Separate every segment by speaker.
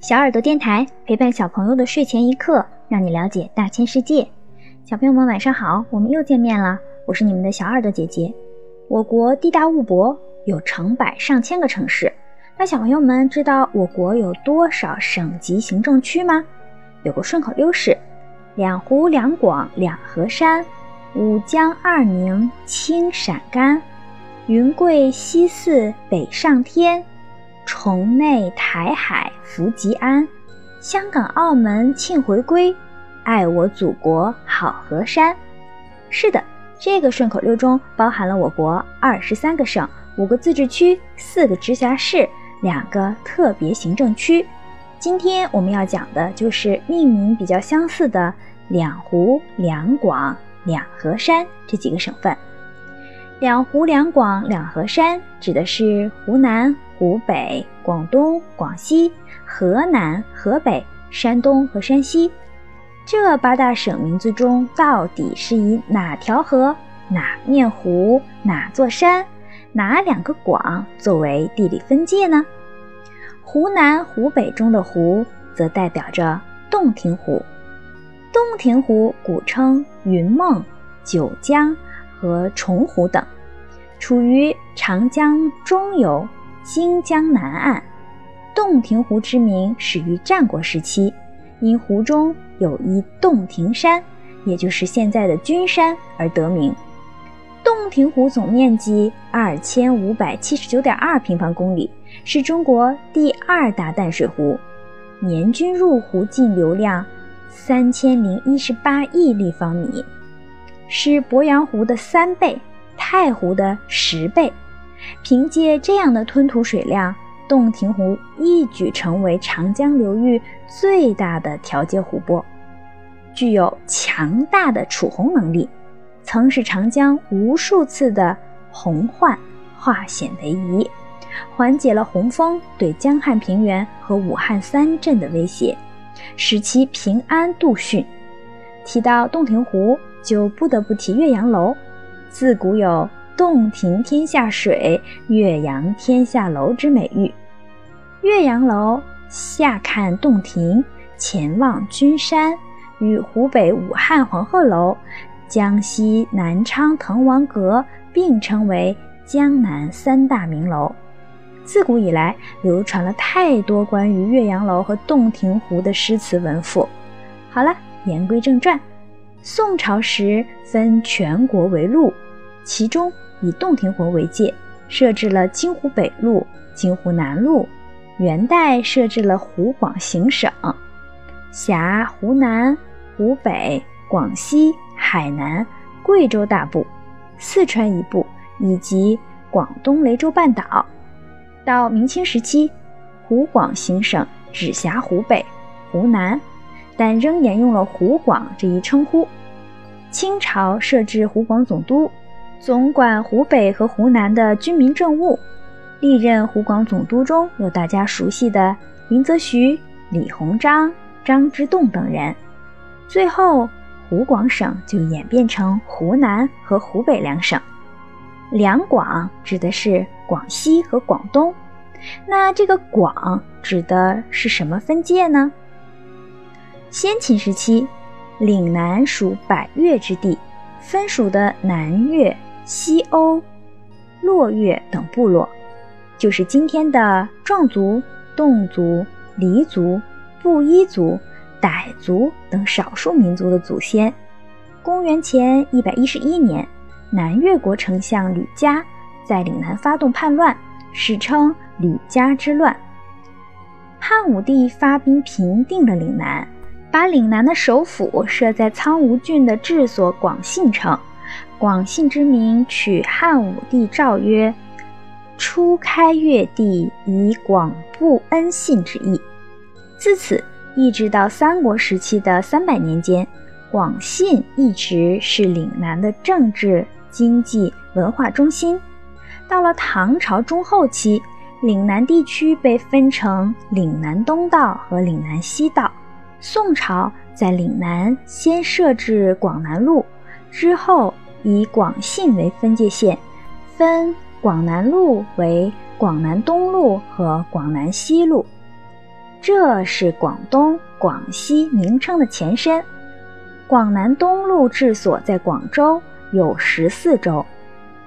Speaker 1: 小耳朵电台陪伴小朋友的睡前一刻，让你了解大千世界。小朋友们晚上好，我们又见面了，我是你们的小耳朵姐姐。我国地大物博，有成百上千个城市。那小朋友们知道我国有多少省级行政区吗？有个顺口溜是：两湖两广两河山，五江二宁青陕甘，云贵西四北上天。崇内台海福吉安，香港澳门庆回归，爱我祖国好河山。是的，这个顺口溜中包含了我国二十三个省、五个自治区、四个直辖市、两个特别行政区。今天我们要讲的就是命名比较相似的两湖两广两河山这几个省份。两湖两广两河山指的是湖南。湖北、广东、广西、河南、河北、山东和山西，这八大省名字中，到底是以哪条河、哪面湖、哪座山、哪两个广作为地理分界呢？湖南、湖北中的湖，则代表着洞庭湖。洞庭湖古称云梦、九江和崇湖等，处于长江中游。荆江南岸，洞庭湖之名始于战国时期，因湖中有一洞庭山，也就是现在的君山而得名。洞庭湖总面积二千五百七十九点二平方公里，是中国第二大淡水湖，年均入湖净流量三千零一十八亿立方米，是鄱阳湖的三倍，太湖的十倍。凭借这样的吞吐水量，洞庭湖一举成为长江流域最大的调节湖泊，具有强大的储洪能力，曾使长江无数次的洪患化险为夷，缓解了洪峰对江汉平原和武汉三镇的威胁，使其平安度汛。提到洞庭湖，就不得不提岳阳楼，自古有。洞庭天下水，岳阳天下楼之美誉。岳阳楼下看洞庭，前望君山，与湖北武汉黄鹤楼、江西南昌滕王阁并称为江南三大名楼。自古以来，流传了太多关于岳阳楼和洞庭湖的诗词文赋。好了，言归正传，宋朝时分全国为路，其中。以洞庭湖为界，设置了京湖北路、京湖南路。元代设置了湖广行省，辖湖南、湖北、广西、海南、贵州大部、四川一部以及广东雷州半岛。到明清时期，湖广行省只辖湖北、湖南，但仍沿用了湖广这一称呼。清朝设置湖广总督。总管湖北和湖南的军民政务，历任湖广总督中有大家熟悉的林则徐、李鸿章、张之洞等人。最后，湖广省就演变成湖南和湖北两省。两广指的是广西和广东。那这个广指的是什么分界呢？先秦时期，岭南属百越之地，分属的南越。西欧、洛越等部落，就是今天的壮族、侗族、黎族、布依族、傣族等少数民族的祖先。公元前一百一十一年，南越国丞相吕嘉在岭南发动叛乱，史称吕嘉之乱。汉武帝发兵平定了岭南，把岭南的首府设在苍梧郡的治所广信城。广信之名取汉武帝诏曰：“初开越地，以广布恩信之意。”自此一直到三国时期的三百年间，广信一直是岭南的政治、经济、文化中心。到了唐朝中后期，岭南地区被分成岭南东道和岭南西道。宋朝在岭南先设置广南路，之后。以广信为分界线，分广南路为广南东路和广南西路。这是广东、广西名称的前身。广南东路治所在广州，有十四州；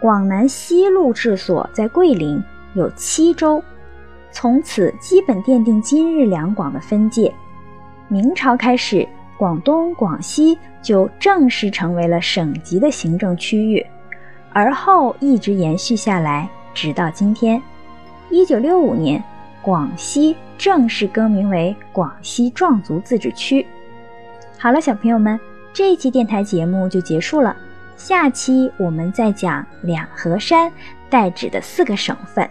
Speaker 1: 广南西路治所在桂林，有七州。从此基本奠定今日两广的分界。明朝开始，广东、广西就正式成为了省级的行政区域，而后一直延续下来，直到今天。一九六五年，广西正式更名为广西壮族自治区。好了，小朋友们，这一期电台节目就结束了。下期我们再讲两河山代指的四个省份。